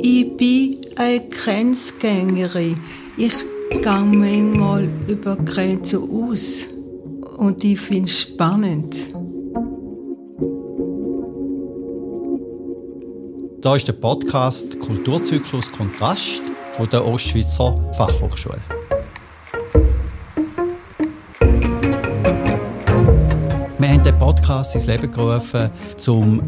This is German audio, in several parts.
Ich bin eine Grenzgängerin. Ich gehe manchmal über Grenzen aus. Und ich finde es spannend. Da ist der Podcast Kulturzyklus Kontrast von der Ostschweizer Fachhochschule. Podcast ins Leben gerufen, um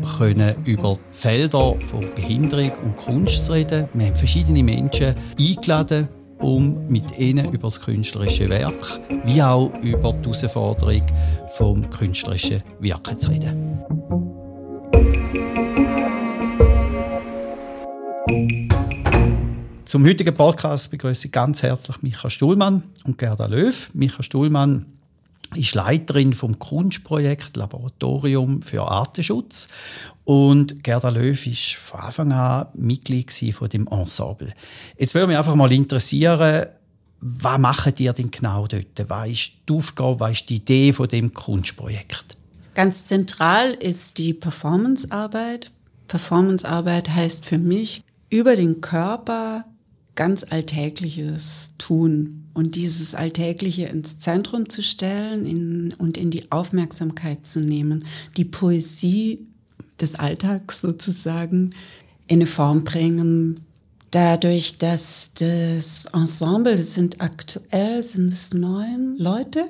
über die Felder von Behinderung und Kunst zu reden. Wir haben verschiedene Menschen eingeladen, um mit ihnen über das künstlerische Werk wie auch über die Herausforderung vom künstlerischen Wirken zu reden. Zum heutigen Podcast begrüße ich ganz herzlich Micha Stuhlmann und Gerda Löw. Micha Stuhlmann ist Leiterin vom Kunstprojekt Laboratorium für Artenschutz und Gerda Löw ist von Anfang an Mitglied von dem Ensemble. Jetzt würde mich einfach mal interessieren, was macht ihr denn genau dort? Was ist die Aufgabe, was ist die Idee von dem Kunstprojekt? Ganz zentral ist die Performancearbeit. Performancearbeit heißt für mich über den Körper ganz Alltägliches tun und dieses Alltägliche ins Zentrum zu stellen in, und in die Aufmerksamkeit zu nehmen, die Poesie des Alltags sozusagen in eine Form bringen. Dadurch, dass das Ensemble, das sind aktuell sind es neun Leute,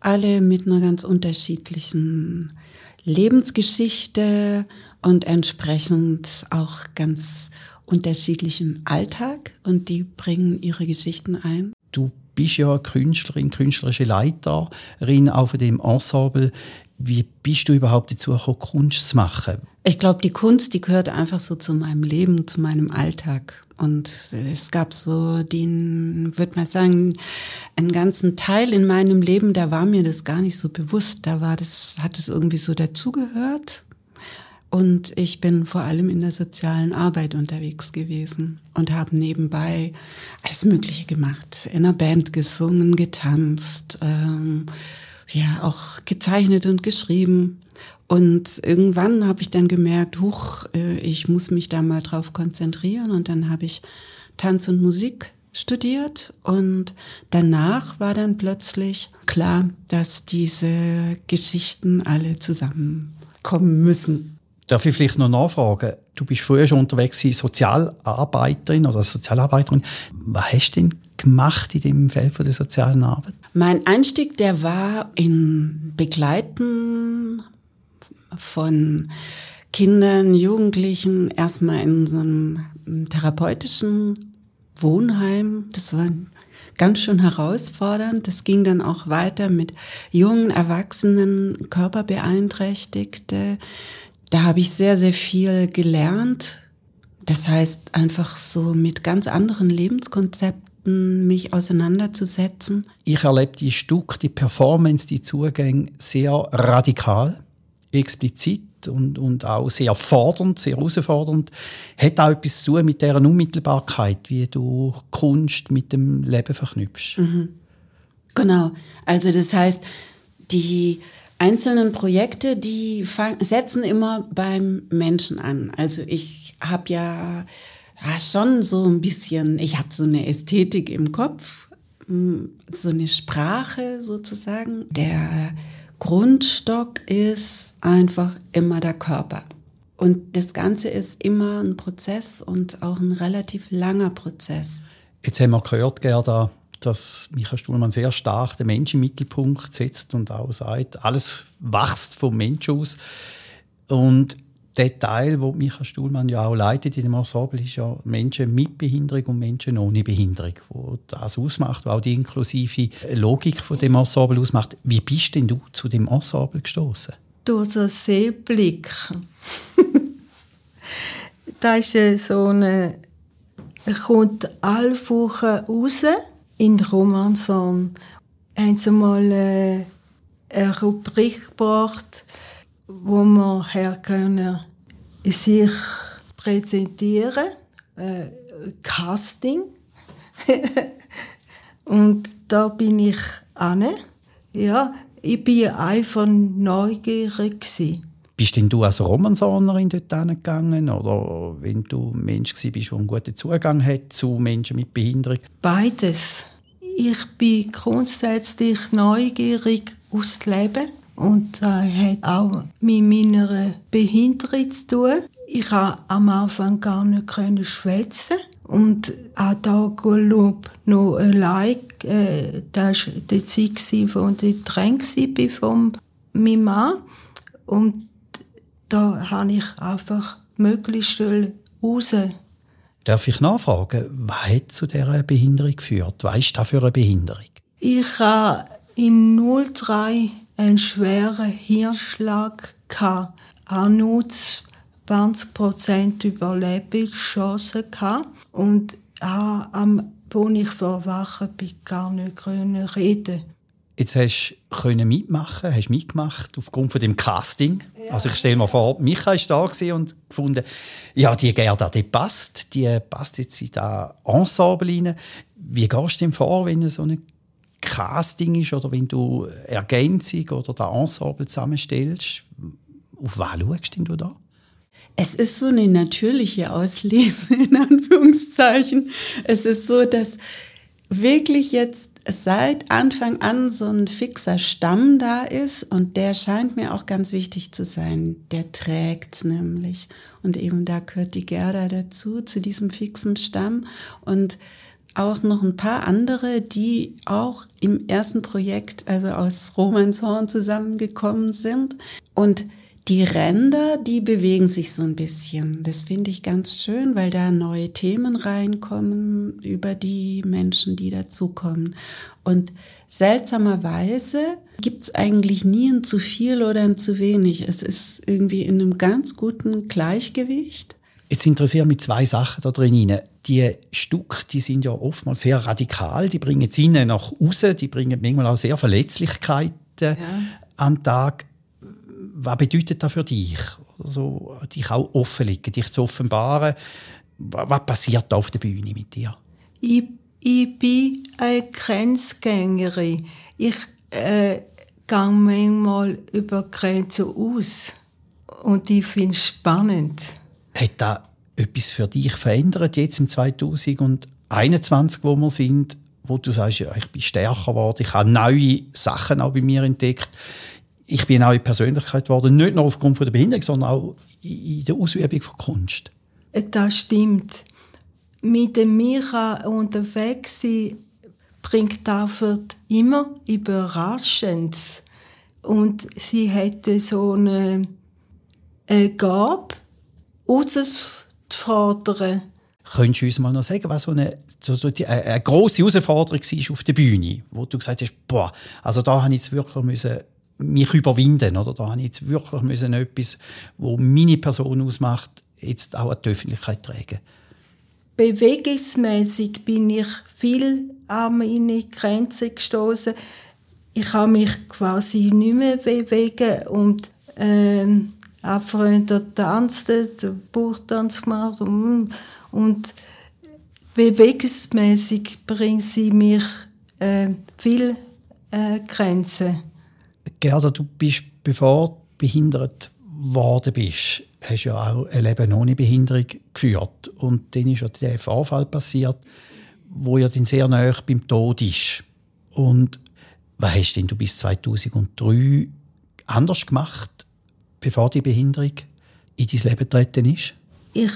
alle mit einer ganz unterschiedlichen Lebensgeschichte und entsprechend auch ganz unterschiedlichen Alltag und die bringen ihre Geschichten ein. Du bist ja Künstlerin, künstlerische Leiterin auf dem Ensemble. Wie bist du überhaupt dazu gekommen, Kunst zu machen? Ich glaube, die Kunst, die gehört einfach so zu meinem Leben, zu meinem Alltag. Und es gab so den, würde man sagen, einen ganzen Teil in meinem Leben, da war mir das gar nicht so bewusst. Da war das, hat es irgendwie so dazugehört. Und ich bin vor allem in der sozialen Arbeit unterwegs gewesen und habe nebenbei alles Mögliche gemacht. In einer Band gesungen, getanzt, ähm, ja, auch gezeichnet und geschrieben. Und irgendwann habe ich dann gemerkt, huch, äh, ich muss mich da mal drauf konzentrieren. Und dann habe ich Tanz und Musik studiert und danach war dann plötzlich klar, dass diese Geschichten alle zusammenkommen müssen. Darf ich vielleicht noch nachfragen? Du bist früher schon unterwegs als Sozialarbeiterin oder Sozialarbeiterin. Was hast du denn gemacht in dem Feld der sozialen Arbeit? Mein Einstieg, der war in Begleiten von Kindern, Jugendlichen, erstmal in so einem therapeutischen Wohnheim. Das war ganz schön herausfordernd. Das ging dann auch weiter mit jungen Erwachsenen, Körperbeeinträchtigte, da habe ich sehr, sehr viel gelernt. Das heißt, einfach so mit ganz anderen Lebenskonzepten mich auseinanderzusetzen. Ich erlebe die Stück, die Performance, die Zugänge sehr radikal, explizit und, und auch sehr fordernd, sehr herausfordernd. Hat auch etwas zu tun mit dieser Unmittelbarkeit, wie du Kunst mit dem Leben verknüpfst. Mhm. Genau. Also das heißt, die einzelnen Projekte, die setzen immer beim Menschen an. Also ich habe ja, ja schon so ein bisschen, ich habe so eine Ästhetik im Kopf, hm, so eine Sprache sozusagen. Der Grundstock ist einfach immer der Körper. Und das Ganze ist immer ein Prozess und auch ein relativ langer Prozess. Jetzt haben wir gehört, Gerda, dass Michael Stuhlmann sehr stark den Menschen im Mittelpunkt setzt und auch sagt, alles wächst vom Menschen aus. Und der Teil, wo Michael Stuhlmann ja auch leitet in dem Ensemble, ist ja Menschen mit Behinderung und Menschen ohne Behinderung, wo das ausmacht, wo auch die inklusive Logik von dem Ensemble ausmacht. Wie bist denn du zu dem Ensemble gestoßen? Durch so Seeblick. da ist so eine, kommt alle Wochen raus in Romanson haben sie mal äh, eine Rubrik gebracht, wo man her können sich präsentieren, äh, Casting. und da bin ich an. Ja, ich bin einfach neugierig gewesen. Bist denn du als Romansahnerin dort hingegangen oder wenn du ein Mensch bist, der einen guten Zugang hat zu Menschen mit Behinderung? Beides. Ich bin grundsätzlich neugierig aufs Leben und das hat auch mit meiner Behinderung zu tun. Ich konnte am Anfang gar nicht schwätzen und auch da Golob noch allein. Äh, das war die Zeit, wo ich getrennt war von meinem Mann. Und da habe ich einfach möglichst raus. Darf ich nachfragen, was hat zu dieser Behinderung geführt? Was ist das für eine Behinderung? Ich habe in 03 einen schweren Hirnschlag gehabt. Auch nur 20% Überlebenschancen gehabt. Und auch am, wo ich verwachen bin, gar nicht reden Jetzt hast du mitmachen, hast mitgemacht aufgrund von dem Casting. Ja. Also ich stelle mir vor, Micha war da und gefunden, ja, die Gerda, die passt, die passt jetzt in das Ensemble rein. Wie gehst du denn vor, wenn so ein Casting ist oder wenn du Ergänzung oder das Ensemble zusammenstellst? Auf was schaust du da? Es ist so eine natürliche Auslese, in Anführungszeichen. Es ist so, dass wirklich jetzt seit Anfang an so ein fixer Stamm da ist und der scheint mir auch ganz wichtig zu sein. Der trägt nämlich. Und eben da gehört die Gerda dazu, zu diesem fixen Stamm. Und auch noch ein paar andere, die auch im ersten Projekt, also aus Romanshorn zusammengekommen sind. Und die Ränder, die bewegen sich so ein bisschen. Das finde ich ganz schön, weil da neue Themen reinkommen über die Menschen, die dazukommen. Und seltsamerweise gibt es eigentlich nie ein zu viel oder ein zu wenig. Es ist irgendwie in einem ganz guten Gleichgewicht. Jetzt interessieren mich zwei Sachen da drin. Die Stück, die sind ja oftmals sehr radikal, die bringen es innen nach außen, die bringen manchmal auch sehr Verletzlichkeiten ja. an den Tag was bedeutet das für dich? Also, dich auch offenlegen, dich zu offenbaren. Was passiert da auf der Bühne mit dir? Ich, ich bin eine Grenzgängerin. Ich äh, gehe manchmal über Grenzen aus. Und ich finde es spannend. Hat das etwas für dich verändert, jetzt im 2021, wo wir sind, wo du sagst, ja, ich bin stärker geworden, ich habe neue Sachen auch bei mir entdeckt ich bin auch in Persönlichkeit geworden, nicht nur aufgrund von der Behinderung, sondern auch in der Ausübung von Kunst. Das stimmt. Mit dem Micha unterwegs sein, bringt dafür immer Überraschendes. Und sie hätte so eine, eine Gabe, herauszufordern. Könntest du uns mal noch sagen, was so eine, so, so die, eine, eine grosse Herausforderung war auf der Bühne, wo du gesagt hast, boah, also da habe ich jetzt wirklich müssen mich überwinden. Oder? Da habe ich jetzt wirklich müssen etwas, wo meine Person ausmacht, jetzt auch an die Öffentlichkeit tragen. Bewegungsmäßig bin ich viel an meine Grenzen gestoßen. Ich kann mich quasi nicht mehr bewegen und ähm, einfach tanzt, den Bauchtanz gemacht und, und bewegungsmäßig bringt sie mich äh, viel äh, Grenzen. Gerda, du bist, bevor du behindert worden bist, hast ja auch ein Leben ohne Behinderung geführt. Und dann ist ja der Vorfall passiert, wo ja dann sehr nahe beim Tod ist. Und was hast denn du bis 2003 anders gemacht, bevor die Behinderung in dein Leben getreten ist? Ich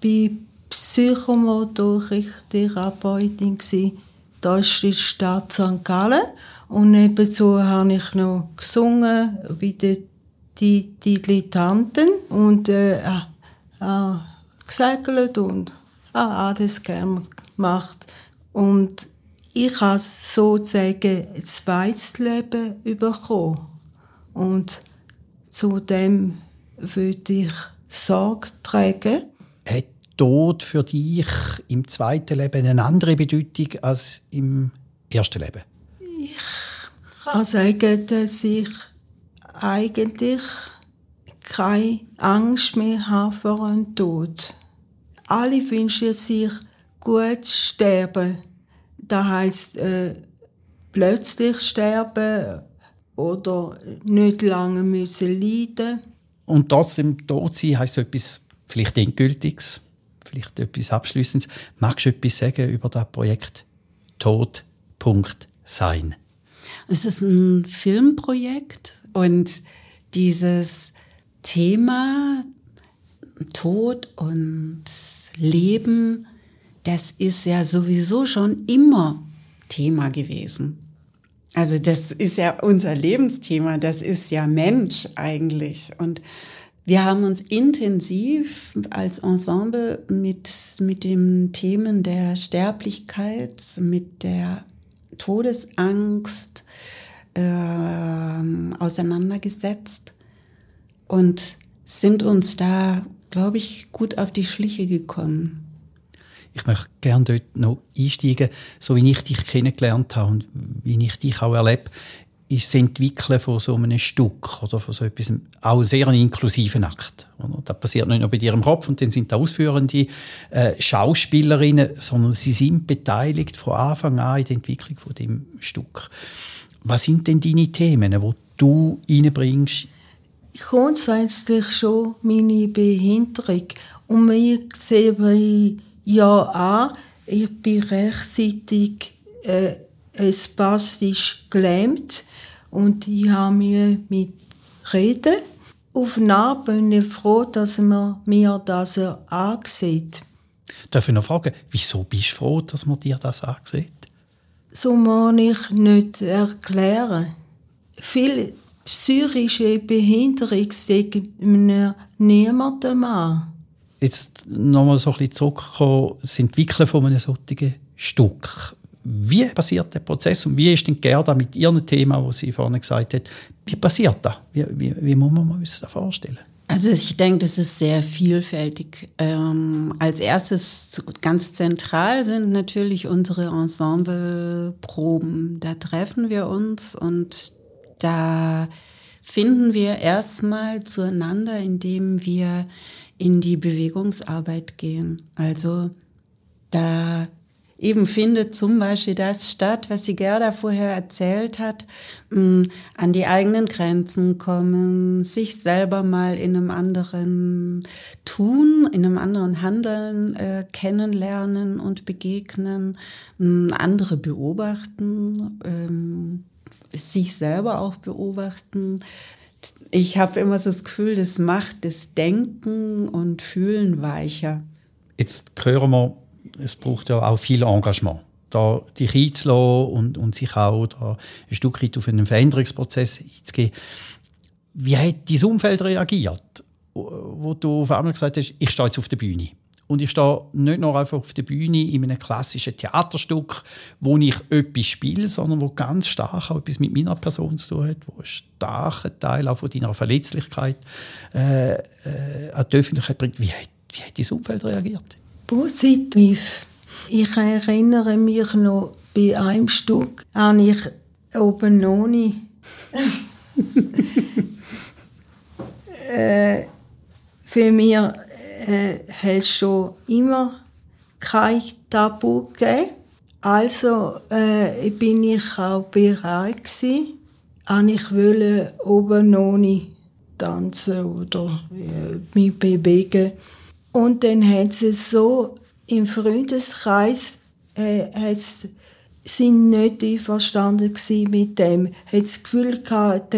bin psychomotorische Therapeutin. Da ist die Stadt St. Gallen. Und nebenzu habe ich noch gesungen, wie die, die Dilettanten und äh, äh, gesegelt und äh, alles gerne gemacht. Und ich habe sozusagen ein zweites Leben bekommen. Und zu dem würde ich Sorge tragen. Tod für dich im zweiten Leben eine andere Bedeutung als im ersten Leben? Ich kann sagen, dass ich eigentlich keine Angst mehr habe vor einem Tod. Alle wünschen sich gut sterben. Das heisst, äh, plötzlich sterben oder nicht lange müssen leiden. Und trotzdem tot sein heisst etwas vielleicht Endgültiges, vielleicht etwas Abschließendes. Magst du etwas sagen über das Projekt Tod. Sein? Es ist ein Filmprojekt und dieses Thema Tod und Leben, das ist ja sowieso schon immer Thema gewesen. Also das ist ja unser Lebensthema, das ist ja Mensch eigentlich. Und wir haben uns intensiv als Ensemble mit, mit den Themen der Sterblichkeit, mit der Todesangst äh, auseinandergesetzt und sind uns da, glaube ich, gut auf die Schliche gekommen. Ich möchte gerne dort noch einsteigen, so wie ich dich kennengelernt habe und wie ich dich auch erlebe, ist das Entwickeln von so einem Stück oder von so etwas auch sehr ein inklusiven Akt. Das passiert nicht nur bei im Kopf und dann sind da ausführende äh, Schauspielerinnen, sondern sie sind beteiligt von Anfang an in der Entwicklung von dem Stück. Was sind denn deine Themen, die du reinbringst grundsätzlich schon meine Behinderung. Und mir sehen ja an, ich bin rechtzeitig äh, spastisch gelähmt und ich habe mir mit Reden. Auf nah bin ich froh, dass man mir das ansieht. Darf ich noch fragen, wieso bist du froh, dass man dir das ansieht? So muss ich nicht erklären. Viele psychische Behinderung sieht mir niemandem an. Jetzt nochmal so ein bisschen zurückkommen, das Entwickeln von einem solchen Stück. Wie passiert der Prozess und wie ist denn Gerda mit ihrem Thema, wo sie vorhin gesagt hat, wie passiert das? Wie, wie, wie muss man uns das vorstellen? Also ich denke, das ist sehr vielfältig. Ähm, als erstes ganz zentral sind natürlich unsere Ensembleproben. Da treffen wir uns und da finden wir erstmal zueinander, indem wir in die Bewegungsarbeit gehen. Also da eben findet zum Beispiel das statt, was die Gerda vorher erzählt hat, mm, an die eigenen Grenzen kommen, sich selber mal in einem anderen Tun, in einem anderen Handeln äh, kennenlernen und begegnen, mm, andere beobachten, ähm, sich selber auch beobachten. Ich habe immer so das Gefühl, das macht das Denken und Fühlen weicher. Jetzt hören wir, es braucht ja auch viel Engagement. Da dich einzulassen und, und sich auch da ein Stück weit auf einen Veränderungsprozess einzugehen. Wie hat dein Umfeld reagiert, wo du auf einmal gesagt hast, ich stehe jetzt auf der Bühne? Und ich stehe nicht nur einfach auf der Bühne in einem klassischen Theaterstück, wo ich etwas spiele, sondern wo ganz stark auch etwas mit meiner Person zu tun hat, wo einen starken Teil auch von deiner Verletzlichkeit äh, äh, an die Öffentlichkeit bringt. Wie hat, wie hat dein Umfeld reagiert? Positiv. Ich erinnere mich noch, bei einem Stück habe ich oben ohne äh, für mich äh, hat schon immer kein Tabu gegeben. Also äh, bin ich auch bereit an ich wollte oben ohne tanzen oder äh, mich bewegen. Und dann hat sie so im Freundeskreis äh, sind nicht einverstanden mit dem. Hat das Gefühl gehabt,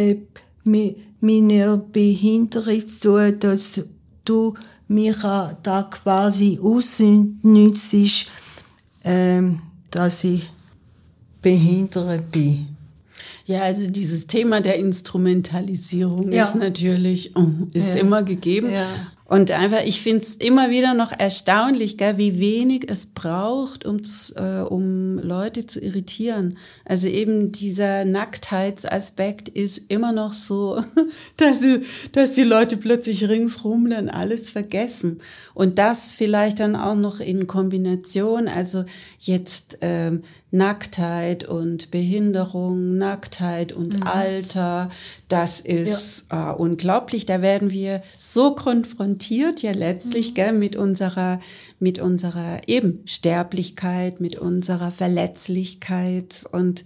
mit meiner Behinderung zu tun, dass du mich da quasi ausnützt, ähm, dass ich behindert bin. Ja, also dieses Thema der Instrumentalisierung ja. ist natürlich oh, ist ja. immer gegeben. Ja. Und einfach, ich finde es immer wieder noch erstaunlich, gell, wie wenig es braucht, um, äh, um Leute zu irritieren. Also eben dieser Nacktheitsaspekt ist immer noch so, dass, sie, dass die Leute plötzlich ringsrum dann alles vergessen. Und das vielleicht dann auch noch in Kombination, also jetzt ähm, Nacktheit und Behinderung, Nacktheit und mhm. Alter, das ist ja. äh, unglaublich. Da werden wir so konfrontiert ja letztlich mhm. gell, mit unserer mit unserer eben Sterblichkeit, mit unserer Verletzlichkeit und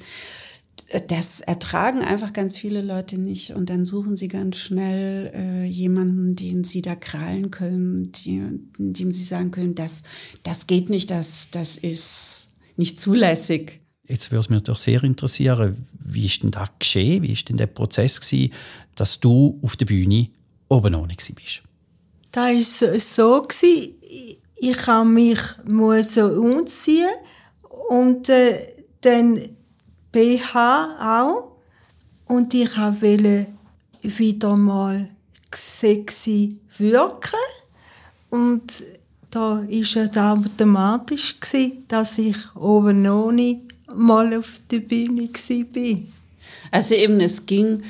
das ertragen einfach ganz viele Leute nicht und dann suchen sie ganz schnell äh, jemanden, den sie da krallen können, die, dem sie sagen können, das, das geht nicht, das, das ist nicht zulässig. Jetzt würde es mich doch sehr interessieren, wie ist denn das geschehen? Wie ist denn der Prozess gewesen, dass du auf der Bühne oben ohne bist? Da war es so, gewesen, ich mich so umziehen und äh, dann BH auch. Und ich wollte wieder mal sexy wirken. Und da war es automatisch, dass ich oben ohne mal auf der Bühne war. Also eben, es ging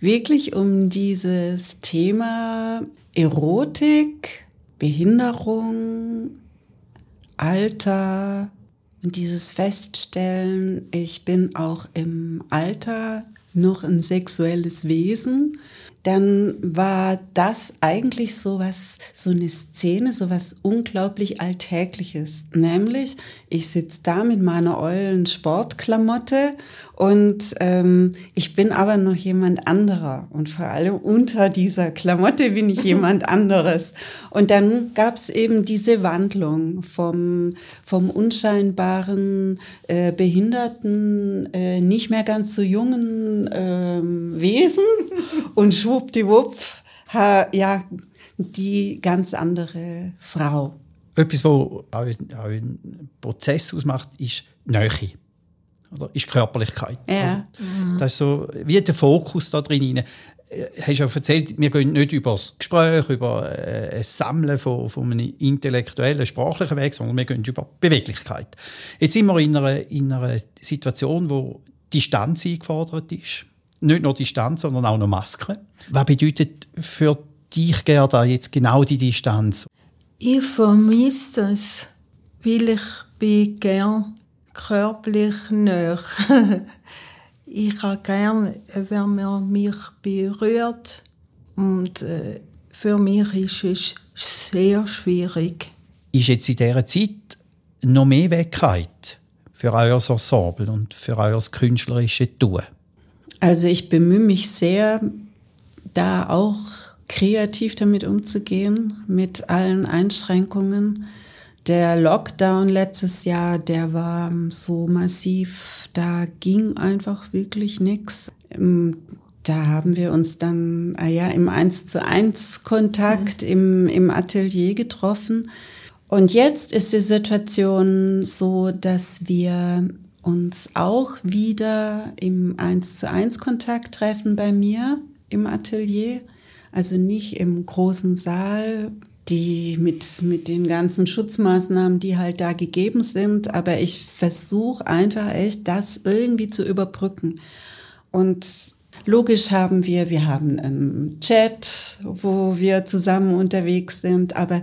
wirklich um dieses Thema Erotik, Behinderung, Alter, und dieses Feststellen, ich bin auch im Alter noch ein sexuelles Wesen dann war das eigentlich so was, so eine Szene, so was unglaublich Alltägliches. Nämlich, ich sitze da mit meiner ollen Sportklamotte und ähm, ich bin aber noch jemand anderer. Und vor allem unter dieser Klamotte bin ich jemand anderes. Und dann gab es eben diese Wandlung vom, vom unscheinbaren, äh, behinderten, äh, nicht mehr ganz so jungen äh, Wesen und schwuppdiwupp, ja, die ganz andere Frau. Etwas, was auch einen Prozess ausmacht, ist Nähe. Oder ist Körperlichkeit. Ja. Also, das ist so wie der Fokus da drin. Äh, hast ja erzählt, wir gehen nicht über das Gespräch, über äh, ein Sammeln von, von einem intellektuellen, sprachlichen Weg, sondern wir gehen über Beweglichkeit. Jetzt sind wir in einer, in einer Situation, wo Distanz eingefordert ist nicht nur Distanz, sondern auch noch Maske. Was bedeutet für dich, Gerda, jetzt genau die Distanz? Ich vermisse das, weil ich bin gern körperlich näher. ich habe gern, wenn man mich berührt und äh, für mich ist es sehr schwierig. Ist jetzt in dieser Zeit noch mehr Wegkeit für euer Ensemble und für euer künstlerisches Tun? Also ich bemühe mich sehr, da auch kreativ damit umzugehen, mit allen Einschränkungen. Der Lockdown letztes Jahr, der war so massiv, da ging einfach wirklich nichts. Ähm, da haben wir uns dann ah ja, im Eins zu eins Kontakt mhm. im, im Atelier getroffen. Und jetzt ist die Situation so, dass wir uns auch wieder im 1 zu 1 Kontakt treffen bei mir im Atelier. Also nicht im großen Saal, die mit, mit den ganzen Schutzmaßnahmen, die halt da gegeben sind. Aber ich versuche einfach echt, das irgendwie zu überbrücken. Und logisch haben wir, wir haben einen Chat, wo wir zusammen unterwegs sind, aber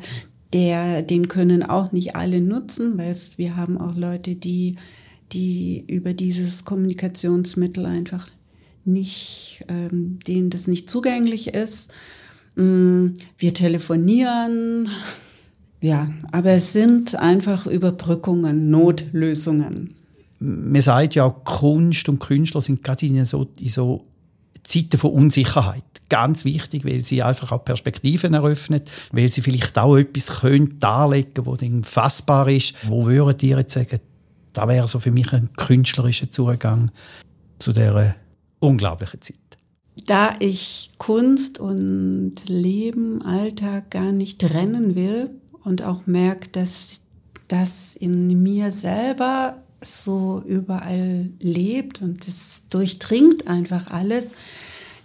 der, den können auch nicht alle nutzen, weil wir haben auch Leute, die die über dieses Kommunikationsmittel einfach nicht, ähm, denen das nicht zugänglich ist. Mm, wir telefonieren, ja, aber es sind einfach Überbrückungen, Notlösungen. Man sagt ja, Kunst und Künstler sind gerade in so, in so Zeiten von Unsicherheit ganz wichtig, weil sie einfach auch Perspektiven eröffnet, weil sie vielleicht auch etwas können darlegen, wo dann fassbar ist. Wo würden ihr jetzt sagen, das wäre so für mich ein künstlerischer Zugang zu dieser unglaublichen Zeit. Da ich Kunst und Leben, Alltag gar nicht trennen will und auch merke, dass das in mir selber so überall lebt und es durchdringt einfach alles,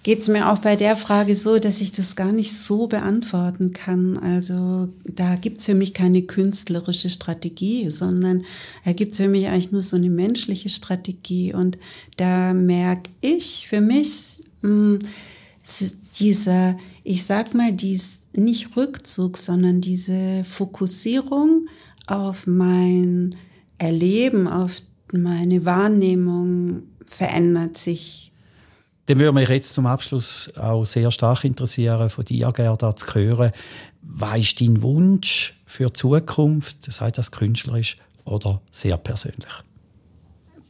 geht es mir auch bei der Frage so, dass ich das gar nicht so beantworten kann. Also da gibt es für mich keine künstlerische Strategie, sondern da gibt es für mich eigentlich nur so eine menschliche Strategie. Und da merke ich für mich, mh, hm, dieser, ich sag mal, dies nicht Rückzug, sondern diese Fokussierung auf mein Erleben, auf meine Wahrnehmung verändert sich dann würde mich jetzt zum Abschluss auch sehr stark interessieren, von dir, Gerda, zu hören, was ist dein Wunsch für die Zukunft, sei das künstlerisch oder sehr persönlich?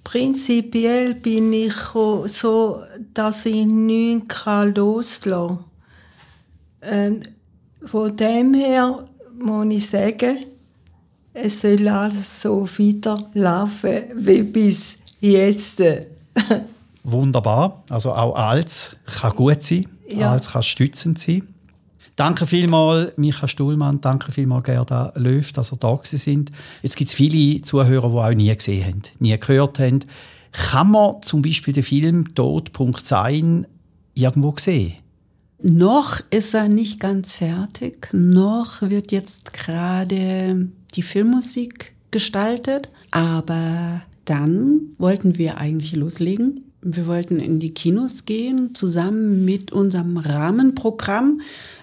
Prinzipiell bin ich so, dass ich nichts loslassen kann. Von dem her muss ich sagen, es soll alles so weiterlaufen wie bis jetzt. Wunderbar. Also auch als kann gut sein, ja. als kann stützend sein. Danke vielmals, Micha Stuhlmann, danke vielmals, Gerda Löw, dass ihr da sind. Jetzt gibt es viele Zuhörer, die auch nie gesehen haben, nie gehört haben. Kann man zum Beispiel den Film «Tod. Sein» irgendwo sehen? Noch ist er nicht ganz fertig. Noch wird jetzt gerade die Filmmusik gestaltet. Aber dann wollten wir eigentlich loslegen. Wir wollten in die Kinos gehen, zusammen mit unserem Rahmenprogramm.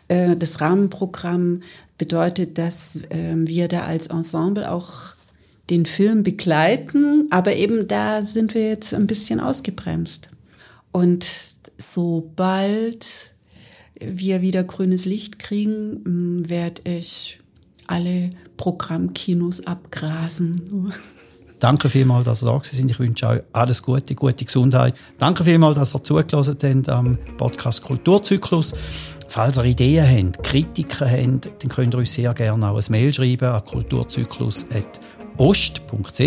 Äh, das Rahmenprogramm bedeutet, dass ähm, wir da als Ensemble auch den Film begleiten, aber eben da sind wir jetzt ein bisschen ausgebremst. Und sobald wir wieder grünes Licht kriegen, werde ich alle Programmkinos abgrasen. Danke vielmals, dass ihr da sind. Ich wünsche euch alles Gute, gute Gesundheit. Danke vielmals, dass ihr zugelassen habt am Podcast Kulturzyklus. Falls ihr Ideen habt, Kritiken habt, dann könnt ihr uns sehr gerne auch ein Mail schreiben an kulturzyklus.ost.ch.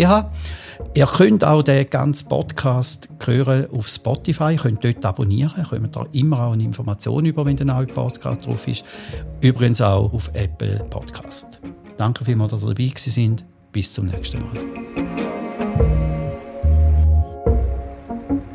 Ihr könnt auch den ganzen Podcast hören auf Spotify, ihr könnt dort abonnieren, könnt da immer auch eine Information über, wenn der neue Podcast drauf ist. Übrigens auch auf Apple Podcast. Danke vielmals, dass ihr dabei sind. Bis zum nächsten Mal.